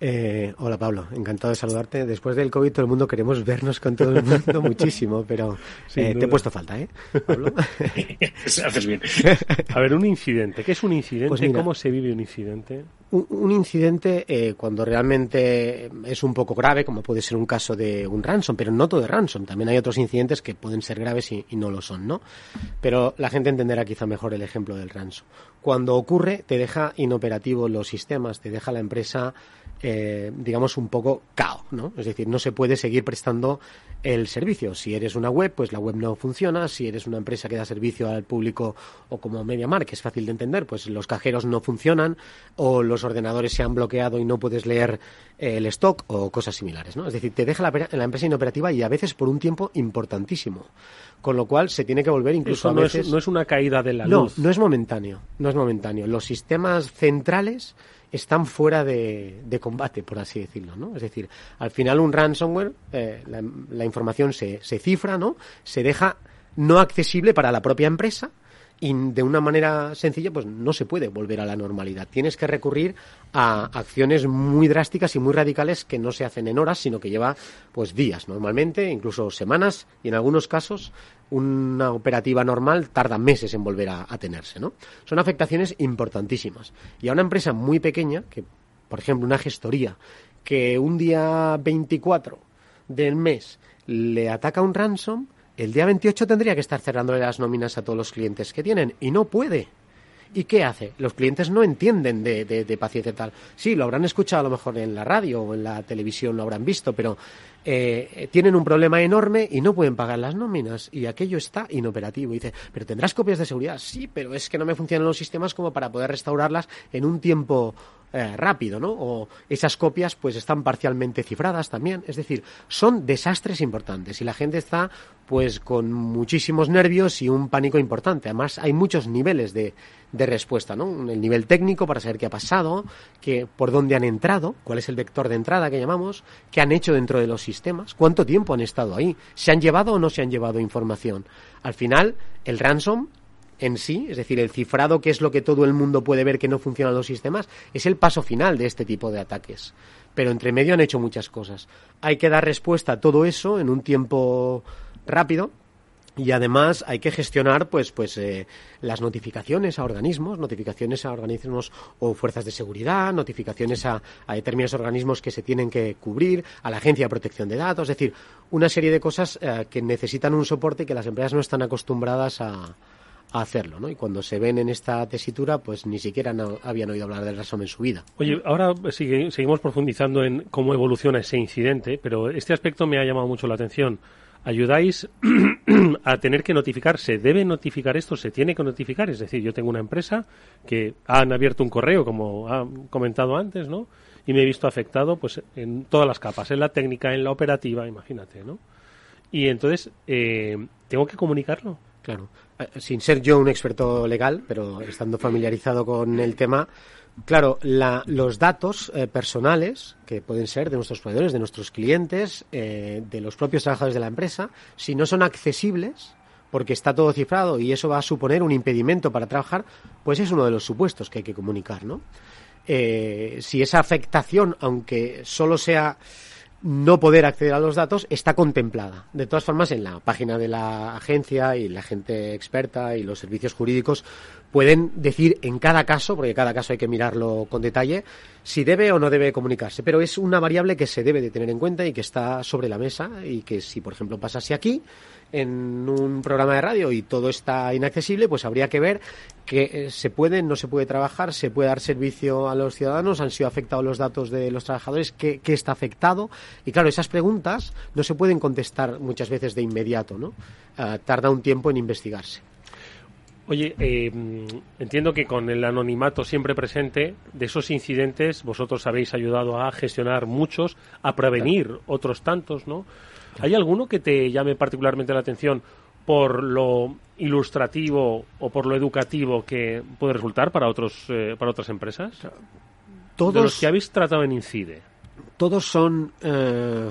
Eh, hola Pablo, encantado de saludarte. Después del COVID todo el mundo queremos vernos con todo el mundo muchísimo, pero eh, te he puesto falta, ¿eh? Pablo. Haces bien. A ver, un incidente. ¿Qué es un incidente? Pues mira. ¿Cómo se vive un incidente? Un, un incidente eh, cuando realmente es un poco grave, como puede ser un caso de un ransom, pero no todo de ransom. También hay otros incidentes que pueden ser graves y, y no lo son, ¿no? Pero la gente entenderá quizá mejor el ejemplo del ransom. Cuando ocurre, te deja inoperativo los sistemas, te deja la empresa, eh, digamos, un poco cao, ¿no? Es decir, no se puede seguir prestando el servicio. Si eres una web, pues la web no funciona. Si eres una empresa que da servicio al público o como MediaMark, que es fácil de entender, pues los cajeros no funcionan o los ordenadores se han bloqueado y no puedes leer eh, el stock o cosas similares, ¿no? Es decir, te deja la, la empresa inoperativa y a veces por un tiempo importantísimo. Con lo cual se tiene que volver incluso Eso a no veces... es, no es una caída de la No, luz. no es momentáneo, no es momentáneo. Los sistemas centrales están fuera de, de combate, por así decirlo, ¿no? Es decir, al final un ransomware, eh, la, la información se, se cifra, ¿no? Se deja no accesible para la propia empresa y de una manera sencilla pues no se puede volver a la normalidad. Tienes que recurrir a acciones muy drásticas y muy radicales que no se hacen en horas, sino que lleva pues días normalmente, incluso semanas y en algunos casos una operativa normal tarda meses en volver a, tenerse, ¿no? Son afectaciones importantísimas. Y a una empresa muy pequeña, que por ejemplo una gestoría, que un día 24 del mes le ataca un ransom, el día 28 tendría que estar cerrándole las nóminas a todos los clientes que tienen y no puede. ¿Y qué hace? Los clientes no entienden de, de, de paciencia tal. Sí, lo habrán escuchado a lo mejor en la radio o en la televisión, lo habrán visto, pero eh, tienen un problema enorme y no pueden pagar las nóminas y aquello está inoperativo. Y dice, pero tendrás copias de seguridad. Sí, pero es que no me funcionan los sistemas como para poder restaurarlas en un tiempo eh, rápido, ¿no? O esas copias pues están parcialmente cifradas también. Es decir, son desastres importantes y la gente está pues con muchísimos nervios y un pánico importante. Además, hay muchos niveles de, de respuesta, ¿no? El nivel técnico para saber qué ha pasado, que, por dónde han entrado, cuál es el vector de entrada que llamamos, qué han hecho dentro de los sistemas, cuánto tiempo han estado ahí, se han llevado o no se han llevado información. Al final, el ransom en sí, es decir, el cifrado, que es lo que todo el mundo puede ver que no funcionan los sistemas, es el paso final de este tipo de ataques. Pero entre medio han hecho muchas cosas. Hay que dar respuesta a todo eso en un tiempo rápido, y además hay que gestionar pues pues eh, las notificaciones a organismos notificaciones a organismos o fuerzas de seguridad notificaciones a, a, determinados organismos que se tienen que cubrir a la agencia de protección de datos es decir una serie de cosas eh, que necesitan un soporte que las empresas no están acostumbradas a, a hacerlo, ¿no? Y cuando se ven en esta tesitura, pues ni siquiera no habían oído hablar del Ransom en su vida. Oye, ahora sigue, seguimos profundizando en cómo evoluciona ese incidente, pero este aspecto me ha llamado mucho la atención. Ayudáis a tener que notificar, se debe notificar esto, se tiene que notificar, es decir, yo tengo una empresa que han abierto un correo, como ha comentado antes, ¿no? Y me he visto afectado, pues, en todas las capas, en la técnica, en la operativa, imagínate, ¿no? Y entonces, eh, ¿tengo que comunicarlo? Claro. Eh, sin ser yo un experto legal, pero estando familiarizado con el tema, claro, la, los datos eh, personales, que pueden ser de nuestros proveedores, de nuestros clientes, eh, de los propios trabajadores de la empresa, si no son accesibles, porque está todo cifrado y eso va a suponer un impedimento para trabajar, pues es uno de los supuestos que hay que comunicar, ¿no? Eh, si esa afectación, aunque solo sea no poder acceder a los datos está contemplada. De todas formas, en la página de la agencia y la gente experta y los servicios jurídicos pueden decir en cada caso, porque cada caso hay que mirarlo con detalle, si debe o no debe comunicarse. Pero es una variable que se debe de tener en cuenta y que está sobre la mesa y que si, por ejemplo, pasase aquí, en un programa de radio y todo está inaccesible, pues habría que ver que eh, se puede, no se puede trabajar, se puede dar servicio a los ciudadanos, han sido afectados los datos de los trabajadores, qué, qué está afectado. Y claro, esas preguntas no se pueden contestar muchas veces de inmediato, ¿no? Uh, tarda un tiempo en investigarse. Oye, eh, entiendo que con el anonimato siempre presente, de esos incidentes vosotros habéis ayudado a gestionar muchos, a prevenir otros tantos, ¿no? ¿Hay alguno que te llame particularmente la atención por lo ilustrativo o por lo educativo que puede resultar para otros eh, para otras empresas? Todos, de los que habéis tratado en Incide. Todos son eh,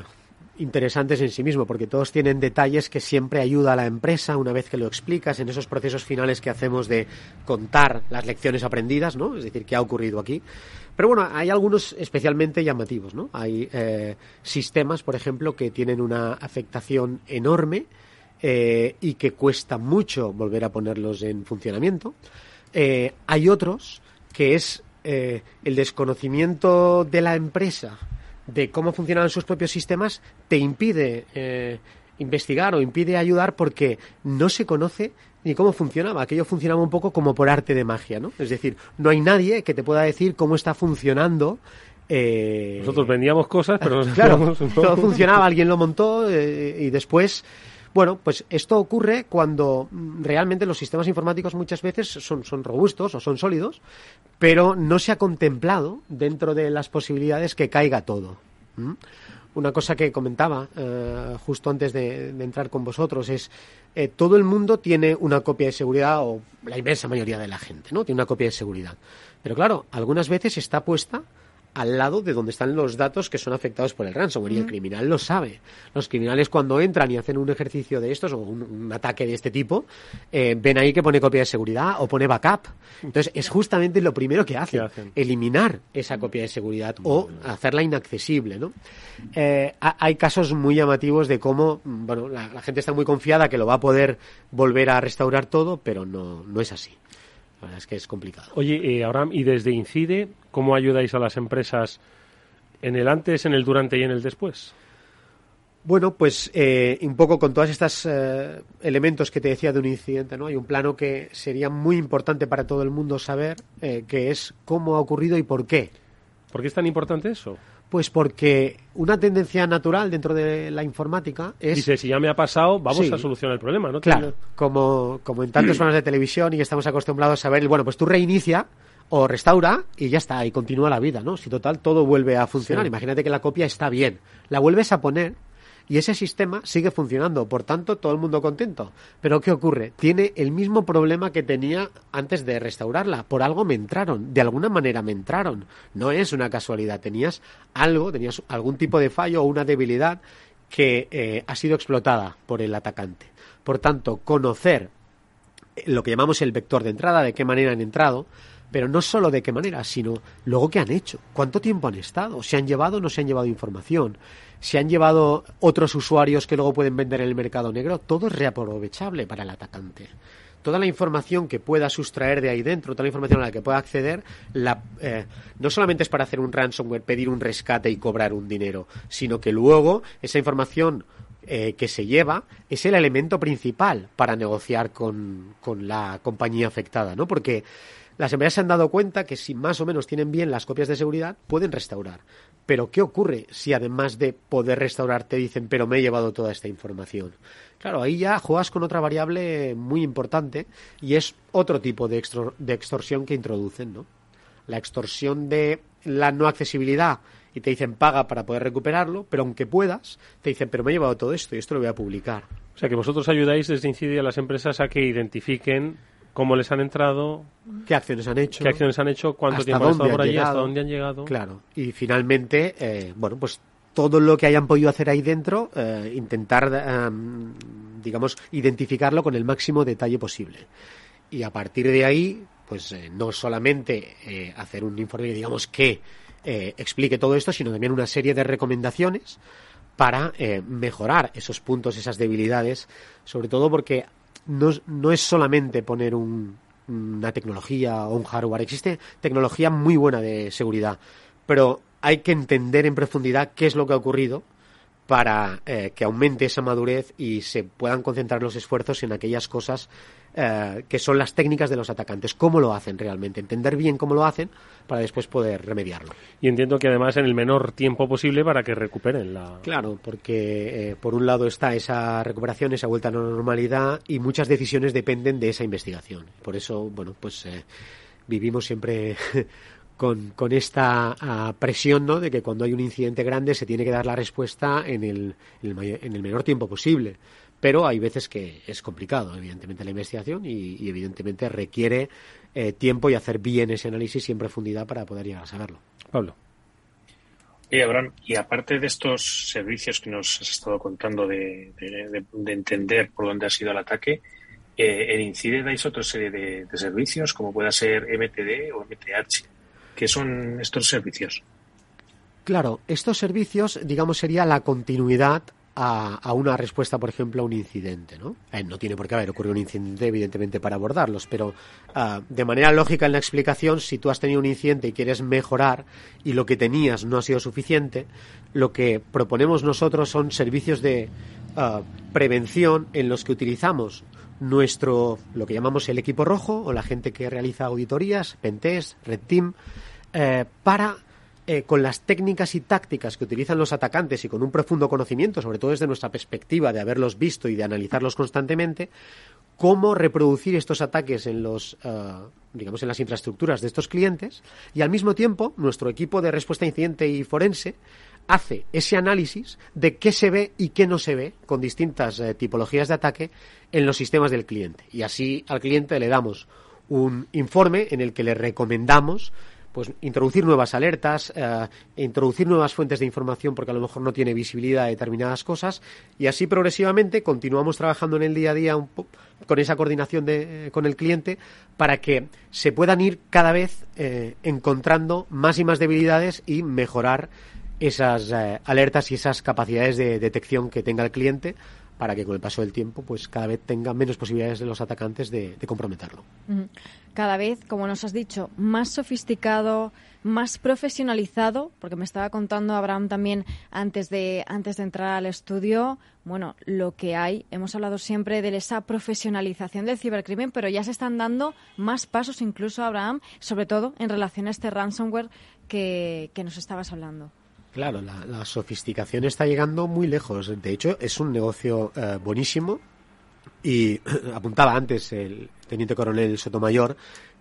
interesantes en sí mismo porque todos tienen detalles que siempre ayuda a la empresa una vez que lo explicas en esos procesos finales que hacemos de contar las lecciones aprendidas, ¿no? Es decir, qué ha ocurrido aquí. Pero bueno, hay algunos especialmente llamativos, ¿no? Hay eh, sistemas, por ejemplo, que tienen una afectación enorme eh, y que cuesta mucho volver a ponerlos en funcionamiento. Eh, hay otros que es eh, el desconocimiento de la empresa de cómo funcionan sus propios sistemas te impide eh, investigar o impide ayudar porque no se conoce ni cómo funcionaba. Aquello funcionaba un poco como por arte de magia, ¿no? Es decir, no hay nadie que te pueda decir cómo está funcionando. Eh... Nosotros vendíamos cosas, pero claro, no. todo funcionaba, alguien lo montó eh, y después. Bueno, pues esto ocurre cuando realmente los sistemas informáticos muchas veces son, robustos o son sólidos, pero no se ha contemplado dentro de las posibilidades que caiga todo. ¿Mm? una cosa que comentaba eh, justo antes de, de, entrar con vosotros es eh, todo el mundo tiene una copia de seguridad o la inmensa mayoría de la gente no tiene una copia de seguridad pero claro algunas veces está puesta al lado de donde están los datos que son afectados por el ransomware y el criminal lo sabe. Los criminales cuando entran y hacen un ejercicio de estos o un, ataque de este tipo, eh, ven ahí que pone copia de seguridad o pone backup. Entonces es justamente lo primero que hacen, eliminar esa copia de seguridad o hacerla inaccesible. ¿no? Eh, hay casos muy llamativos de cómo bueno, la, gente está muy confiada que lo va a poder volver a restaurar todo, pero no, no es así. La verdad es que es complicado. Oye, eh, Abraham, y desde Incide, ¿cómo ayudáis a las empresas en el antes, en el durante y en el después? Bueno, pues eh, un poco con todos estos eh, elementos que te decía de un incidente, ¿no? Hay un plano que sería muy importante para todo el mundo saber, que es cómo ha ocurrido y por qué. ¿Por qué es tan importante eso? Pues porque una tendencia natural dentro de la informática es... Dice, si ya me ha pasado, vamos a solucionar el problema, ¿no? Claro, como, como en tantos programas de televisión y estamos acostumbrados a ver, bueno, pues tú reinicia o restaura y ya está, y continúa la vida, ¿no? Si total todo vuelve a funcionar. Imagínate que la copia está bien. La vuelves a poner y ese sistema sigue funcionando, por tanto todo el mundo contento. Pero ¿qué ocurre? Tiene el mismo problema que tenía antes de restaurarla. Por algo me entraron, de alguna manera me entraron. No es una casualidad, tenías algo, tenías algún tipo de fallo o una debilidad que eh, ha sido explotada por el atacante. Por tanto, conocer lo que llamamos el vector de entrada, de qué manera han entrado, pero no solo de qué manera, sino luego qué han hecho, cuánto tiempo han estado, se han llevado o no se han llevado información, se han llevado otros usuarios que luego pueden vender en el mercado negro, todo es reaprovechable para el atacante. Toda la información que pueda sustraer de ahí dentro, toda la información a la que pueda acceder, eh, no solamente es para hacer un ransomware, pedir un rescate y cobrar un dinero, sino que luego esa información eh, que se lleva es el elemento principal para negociar con, con la compañía afectada, ¿no? Porque las empresas se han dado cuenta que si más o menos tienen bien las copias de seguridad, pueden restaurar. Pero ¿qué ocurre si además de poder restaurar te dicen, pero me he llevado toda esta información? Claro, ahí ya juegas con otra variable muy importante y es otro tipo de, extorsión que introducen, ¿no? La extorsión de la no accesibilidad y te dicen paga para poder recuperarlo, pero aunque puedas, te dicen, pero me he llevado todo esto y esto lo voy a publicar. O sea que vosotros ayudáis desde Incide a las empresas a que identifiquen cómo les han entrado, qué acciones han hecho, qué acciones han hecho, cuánto tiempo han estado por allí, hasta dónde han llegado. Claro, y finalmente, eh, bueno, pues todo lo que hayan podido hacer ahí dentro, eh, intentar, em, digamos, identificarlo con el máximo detalle posible. Y a partir de ahí, pues eh, no solamente hacer un informe, digamos, que explique todo esto, sino también una serie de recomendaciones para mejorar esos puntos, esas debilidades, sobre todo porque no, no es solamente poner una tecnología o un hardware, existe tecnología muy buena de seguridad, pero hay que entender en profundidad qué es lo que ha ocurrido para eh, que aumente esa madurez y se puedan concentrar los esfuerzos en aquellas cosas eh, que son las técnicas de los atacantes, cómo lo hacen realmente, entender bien cómo lo hacen para después poder remediarlo. Y entiendo que además en el menor tiempo posible para que recuperen la. Claro, porque eh, por un lado está esa recuperación, esa vuelta a la normalidad y muchas decisiones dependen de esa investigación. Por eso, bueno, pues vivimos siempre. Con, con, esta ah, presión ¿no? de que cuando hay un incidente grande se tiene que dar la respuesta en el, en el menor tiempo posible pero hay veces que es complicado, evidentemente, la investigación y, evidentemente requiere eh, tiempo y hacer bien ese análisis y en profundidad para poder llegar a saberlo. Pablo. Y Abraham, y aparte de estos servicios que nos has estado contando de, entender por dónde ha sido el ataque, eh, en Incide dais otra serie de, servicios, como pueda ser MTD o MTH. ¿Qué son estos servicios? Claro, estos servicios, digamos, sería la continuidad a, una respuesta, por ejemplo, a un incidente. ¿no? Eh, no tiene por qué haber ocurrido un incidente, evidentemente, para abordarlos, pero ah, de manera lógica en la explicación, si tú has tenido un incidente y quieres mejorar y lo que tenías no ha sido suficiente, lo que proponemos nosotros son servicios de ah, prevención en los que utilizamos nuestro, lo que llamamos el equipo rojo o la gente que realiza auditorías, Pentest, Red Team, eh, para eh, con las técnicas y tácticas que utilizan los atacantes y con un profundo conocimiento, sobre todo desde nuestra perspectiva de haberlos visto y de analizarlos constantemente, cómo reproducir estos ataques en los eh, digamos en las infraestructuras de estos clientes y al mismo tiempo nuestro equipo de respuesta a incidente y forense hace ese análisis de qué se ve y qué no se ve con distintas eh, tipologías de ataque en los sistemas del cliente. Y así al cliente le damos un informe en el que le recomendamos pues introducir nuevas alertas, eh, introducir nuevas fuentes de información porque a lo mejor no tiene visibilidad de determinadas cosas. Y así progresivamente continuamos trabajando en el día a día con esa coordinación de, eh, con el cliente para que se puedan ir cada vez encontrando más y más debilidades y mejorar esas alertas y esas capacidades de detección que tenga el cliente para que con el paso del tiempo pues cada vez tenga menos posibilidades de los atacantes de, comprometerlo. Cada vez, como nos has dicho, más sofisticado, más profesionalizado, porque me estaba contando Abraham también antes de, antes de entrar al estudio, bueno, lo que hay, hemos hablado siempre de esa profesionalización del cibercrimen, pero ya se están dando más pasos incluso, Abraham, sobre todo en relación a este ransomware que nos estabas hablando. Claro, la, sofisticación está llegando muy lejos. De hecho, es un negocio eh, buenísimo. Y apuntaba antes el teniente coronel Sotomayor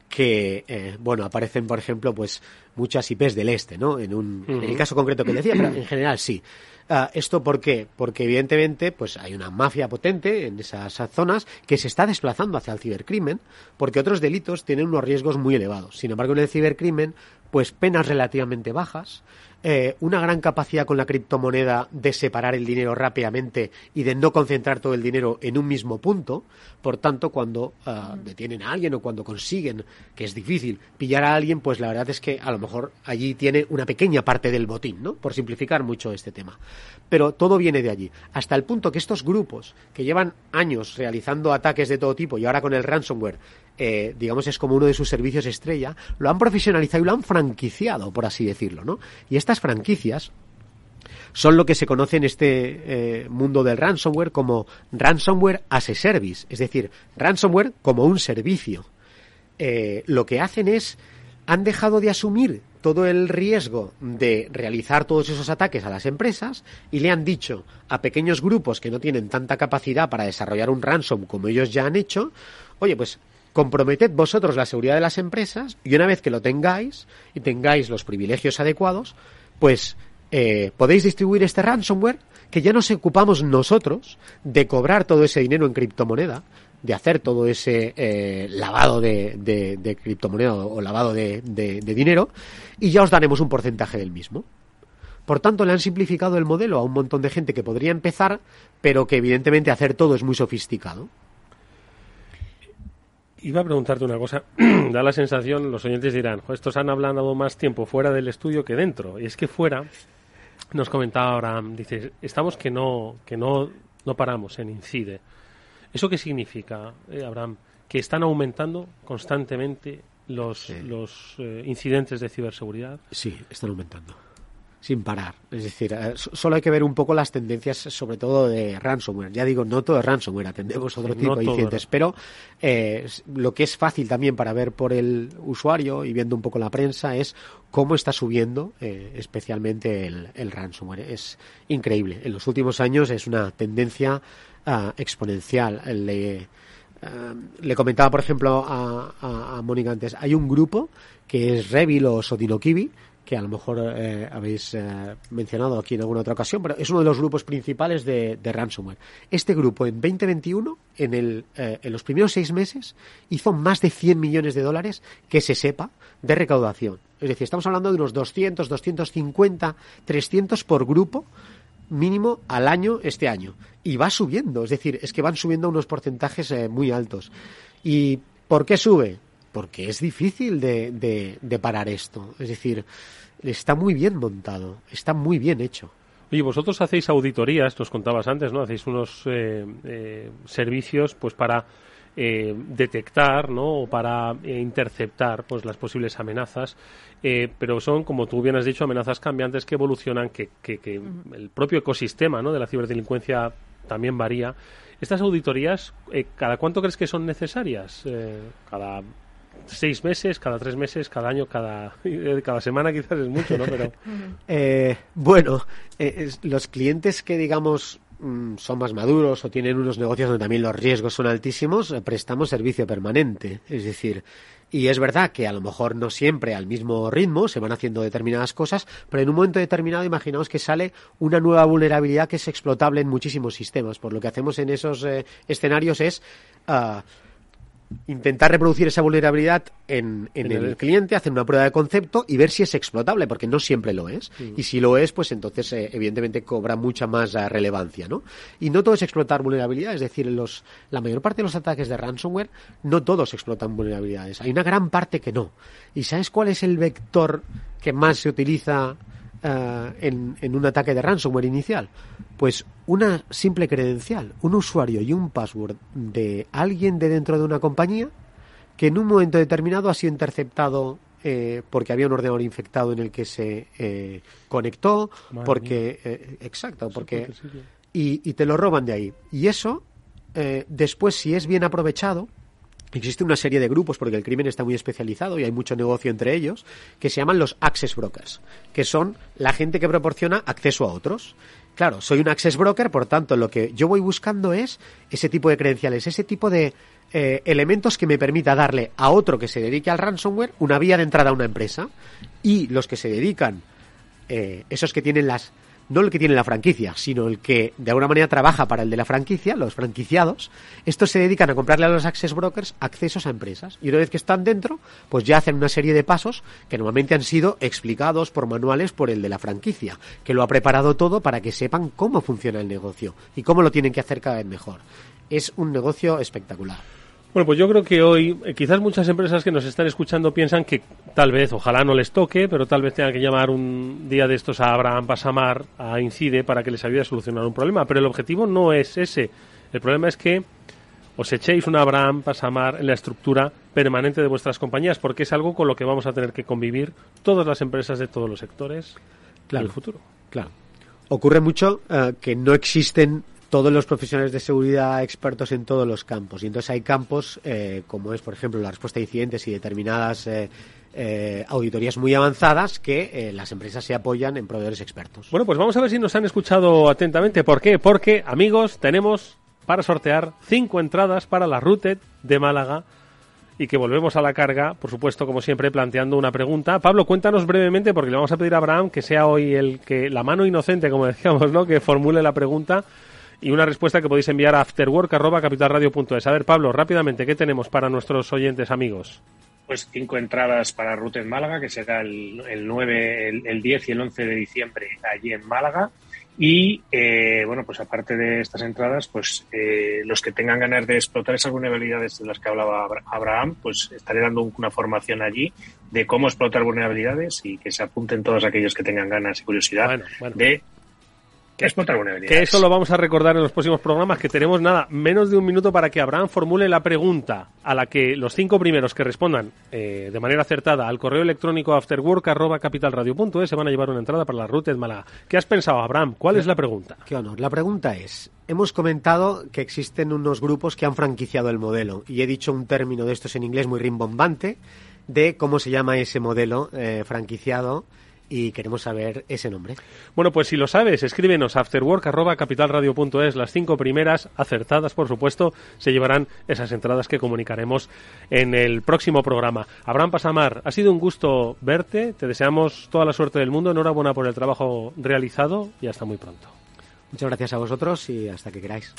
que, eh, bueno, aparecen, por ejemplo, pues muchas IPs del este, ¿no? En, un, en el caso concreto que decía, pero en general sí. Ah, ¿Esto por qué? Porque evidentemente pues hay una mafia potente en esas zonas que se está desplazando hacia el cibercrimen porque otros delitos tienen unos riesgos muy elevados. Sin embargo, en el cibercrimen pues penas relativamente bajas, eh, una gran capacidad con la criptomoneda de separar el dinero rápidamente y de no concentrar todo el dinero en un mismo punto. Por tanto, cuando ah, detienen a alguien o cuando consiguen, que es difícil, pillar a alguien, pues la verdad es que a lo mejor allí tiene una pequeña parte del botín, ¿no? Por simplificar mucho este tema. Pero todo viene de allí. Hasta el punto que estos grupos, que llevan años realizando ataques de todo tipo y ahora con el ransomware, eh, digamos, es como uno de sus servicios estrella, lo han profesionalizado y lo han franquiciado, por así decirlo, ¿no? Y estas franquicias son lo que se conoce en este eh, mundo del ransomware como ransomware as a service, es decir, ransomware como un servicio. Eh, lo que hacen es, han dejado de asumir todo el riesgo de realizar todos esos ataques a las empresas y le han dicho a pequeños grupos que no tienen tanta capacidad para desarrollar un ransom como ellos ya han hecho, oye, pues comprometed vosotros la seguridad de las empresas y una vez que lo tengáis y tengáis los privilegios adecuados, pues eh, podéis distribuir este ransomware que ya nos ocupamos nosotros de cobrar todo ese dinero en criptomoneda, de hacer todo ese eh, lavado de, criptomoneda o lavado de dinero y ya os daremos un porcentaje del mismo. Por tanto, le han simplificado el modelo a un montón de gente que podría empezar, pero que evidentemente hacer todo es muy sofisticado. Iba a preguntarte una cosa. da la sensación, los oyentes dirán, estos han hablado más tiempo fuera del estudio que dentro. Y es que fuera, nos comentaba Abraham, dice, estamos que no, que no, no paramos en Incide. ¿Eso qué significa, eh, Abraham? Que están aumentando constantemente los, los eh, incidentes de ciberseguridad. Sí, están aumentando sin parar. Es decir, eh, solo hay que ver un poco las tendencias, sobre todo de ransomware. Ya digo, no todo es ransomware, atendemos otro tipo de incidentes, pero eh, lo que es fácil también para ver por el usuario y viendo un poco la prensa es cómo está subiendo eh, especialmente el, ransomware. Es increíble. En los últimos años es una tendencia ah, exponencial. Le, ah, le comentaba, por ejemplo, a, a, Mónica antes, hay un grupo que es Revil o Sodinokibi, que a lo mejor eh, habéis eh, mencionado aquí en alguna otra ocasión, pero es uno de los grupos principales de, ransomware. Este grupo en 2021, en, el, eh, en los primeros seis meses, hizo más de 100 millones de dólares que se sepa de recaudación. Es decir, estamos hablando de unos 200, 250, 300 por grupo mínimo al año este año. Y va subiendo, es decir, es que van subiendo unos porcentajes muy altos. ¿Y por qué sube? Porque es difícil de, de, parar esto. Es decir, está muy bien montado, está muy bien hecho. Oye, vosotros hacéis auditorías, nos contabas antes, ¿no? Hacéis unos eh, eh, servicios, pues para eh, detectar, ¿no? O para interceptar, pues las posibles amenazas. pero son, como tú bien has dicho, amenazas cambiantes que evolucionan, que, que, que el propio ecosistema, ¿no? De la ciberdelincuencia también varía. Estas auditorías, ¿cada cuánto crees que son necesarias? ¿Cada seis meses, cada tres meses, cada año, cada, cada semana quizás es mucho, ¿no? Pero... Eh, bueno, eh, los clientes que digamos mm, son más maduros o tienen unos negocios donde también los riesgos son altísimos, eh, prestamos servicio permanente. Es decir, y es verdad que a lo mejor no siempre al mismo ritmo se van haciendo determinadas cosas, pero en un momento determinado imaginaos que sale una nueva vulnerabilidad que es explotable en muchísimos sistemas. Por lo que hacemos en esos escenarios es... Ah, intentar reproducir esa vulnerabilidad en, el, cliente, hacer una prueba de concepto y ver si es explotable, porque no siempre lo es. Mm. Y si lo es, pues entonces eh, evidentemente cobra mucha más eh, relevancia, ¿no? Y no todo es explotar vulnerabilidades, es decir, los, la mayor parte de los ataques de ransomware, no todos explotan vulnerabilidades. Hay una gran parte que no. ¿Y sabes cuál es el vector que más se utiliza eh, en, en, un ataque de ransomware inicial? Pues una simple credencial, un usuario y un password de alguien de dentro de una compañía que en un momento determinado ha sido interceptado eh, porque había un ordenador infectado en el que se eh, conectó, porque... exacto, porque... Y, y, te lo roban de ahí. Y eso, después, si es bien aprovechado, Existe una serie de grupos, porque el crimen está muy especializado y hay mucho negocio entre ellos, que se llaman los access brokers, que son la gente que proporciona acceso a otros. Claro, soy un access broker, por tanto, lo que yo voy buscando es ese tipo de credenciales, ese tipo de eh, elementos que me permita darle a otro que se dedique al ransomware una vía de entrada a una empresa y los que se dedican, eh, esos que tienen las no el que tiene la franquicia, sino el que de alguna manera trabaja para el de la franquicia, los franquiciados, estos se dedican a comprarle a los access brokers accesos a empresas. Y una vez que están dentro, pues ya hacen una serie de pasos que normalmente han sido explicados por manuales por el de la franquicia, que lo ha preparado todo para que sepan cómo funciona el negocio y cómo lo tienen que hacer cada vez mejor. Es un negocio espectacular. Bueno, pues yo creo que hoy eh, quizás muchas empresas que nos están escuchando piensan que tal vez, ojalá no les toque, pero tal vez tengan que llamar un día de estos a Abraham Pasamar, a Incide, para que les ayude a solucionar un problema. Pero el objetivo no es ese. El problema es que os echéis un Abraham Pasamar en la estructura permanente de vuestras compañías, porque es algo con lo que vamos a tener que convivir todas las empresas de todos los sectores claro, en el futuro. Claro. Ocurre mucho eh, que no existen todos los profesionales de seguridad expertos en todos los campos. Y entonces hay campos, eh, como es, por ejemplo, la respuesta a incidentes y determinadas eh, eh, auditorías muy avanzadas, que las empresas se apoyan en proveedores expertos. Bueno, pues vamos a ver si nos han escuchado atentamente. ¿Por qué? Porque, amigos, tenemos para sortear cinco entradas para la Routed de Málaga y que volvemos a la carga, por supuesto, como siempre, planteando una pregunta. Pablo, cuéntanos brevemente, porque le vamos a pedir a Abraham que sea hoy el que, la mano inocente, como decíamos, ¿no? que formule la pregunta y una respuesta que podéis enviar a afterwork.capitalradio.es. A ver, Pablo, rápidamente, ¿qué tenemos para nuestros oyentes amigos? Pues cinco entradas para Ruta en Málaga, que será el, el 9, el, 10 y el 11 de diciembre allí en Málaga. Y eh, bueno, pues aparte de estas entradas, pues eh, los que tengan ganas de explotar esas vulnerabilidades de las que hablaba Abraham, pues estaré dando una formación allí de cómo explotar vulnerabilidades y que se apunten todos aquellos que tengan ganas y curiosidad de que eso lo vamos a recordar en los próximos programas, que tenemos nada, menos de un minuto para que Abraham formule la pregunta a la que los cinco primeros que respondan eh, de manera acertada al correo electrónico afterwork.capitalradio.es se van a llevar una entrada para la ruta de Málaga. ¿Qué has pensado, Abraham? ¿Cuál es la pregunta? Qué honor. La pregunta es, hemos comentado que existen unos grupos que han franquiciado el modelo y he dicho un término de estos en inglés muy rimbombante de cómo se llama ese modelo eh, franquiciado y queremos saber ese nombre. Bueno, pues si lo sabes, escríbenos afterwork.capitalradio.es. Las cinco primeras, acertadas por supuesto, se llevarán esas entradas que comunicaremos en el próximo programa. Abraham Pasamar, ha sido un gusto verte, te deseamos toda la suerte del mundo, enhorabuena por el trabajo realizado y hasta muy pronto. Muchas gracias a vosotros y hasta que queráis.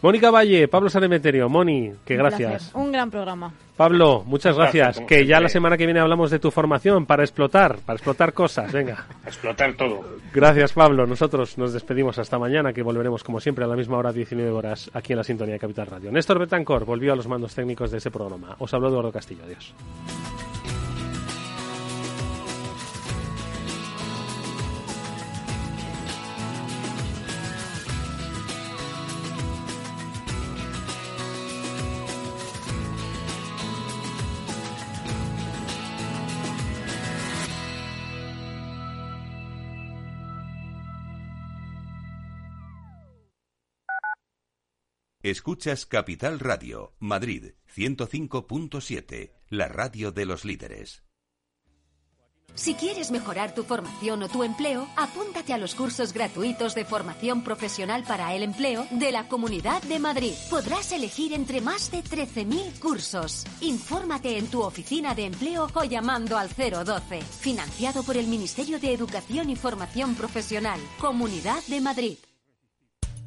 Mónica Valle, Pablo Sanemeterio, Moni, que gracias. Un gran programa. Pablo, muchas gracias. que ya la semana que viene hablamos de tu formación para explotar, para explotar cosas. Venga. explotar todo. Gracias, Pablo. Nosotros nos despedimos hasta mañana, que volveremos como siempre a la misma hora, 19 horas, aquí en la sintonía de Capital Radio. Néstor Betancor volvió a los mandos técnicos de ese programa. Os habló Eduardo Castillo. Adiós. Escuchas Capital Radio, Madrid 105.7, la radio de los líderes. Si quieres mejorar tu formación o tu empleo, apúntate a los cursos gratuitos de formación profesional para el empleo de la Comunidad de Madrid. Podrás elegir entre más de 13.000 cursos. Infórmate en tu oficina de empleo o llamando al 012. Financiado por el Ministerio de Educación y Formación Profesional, Comunidad de Madrid.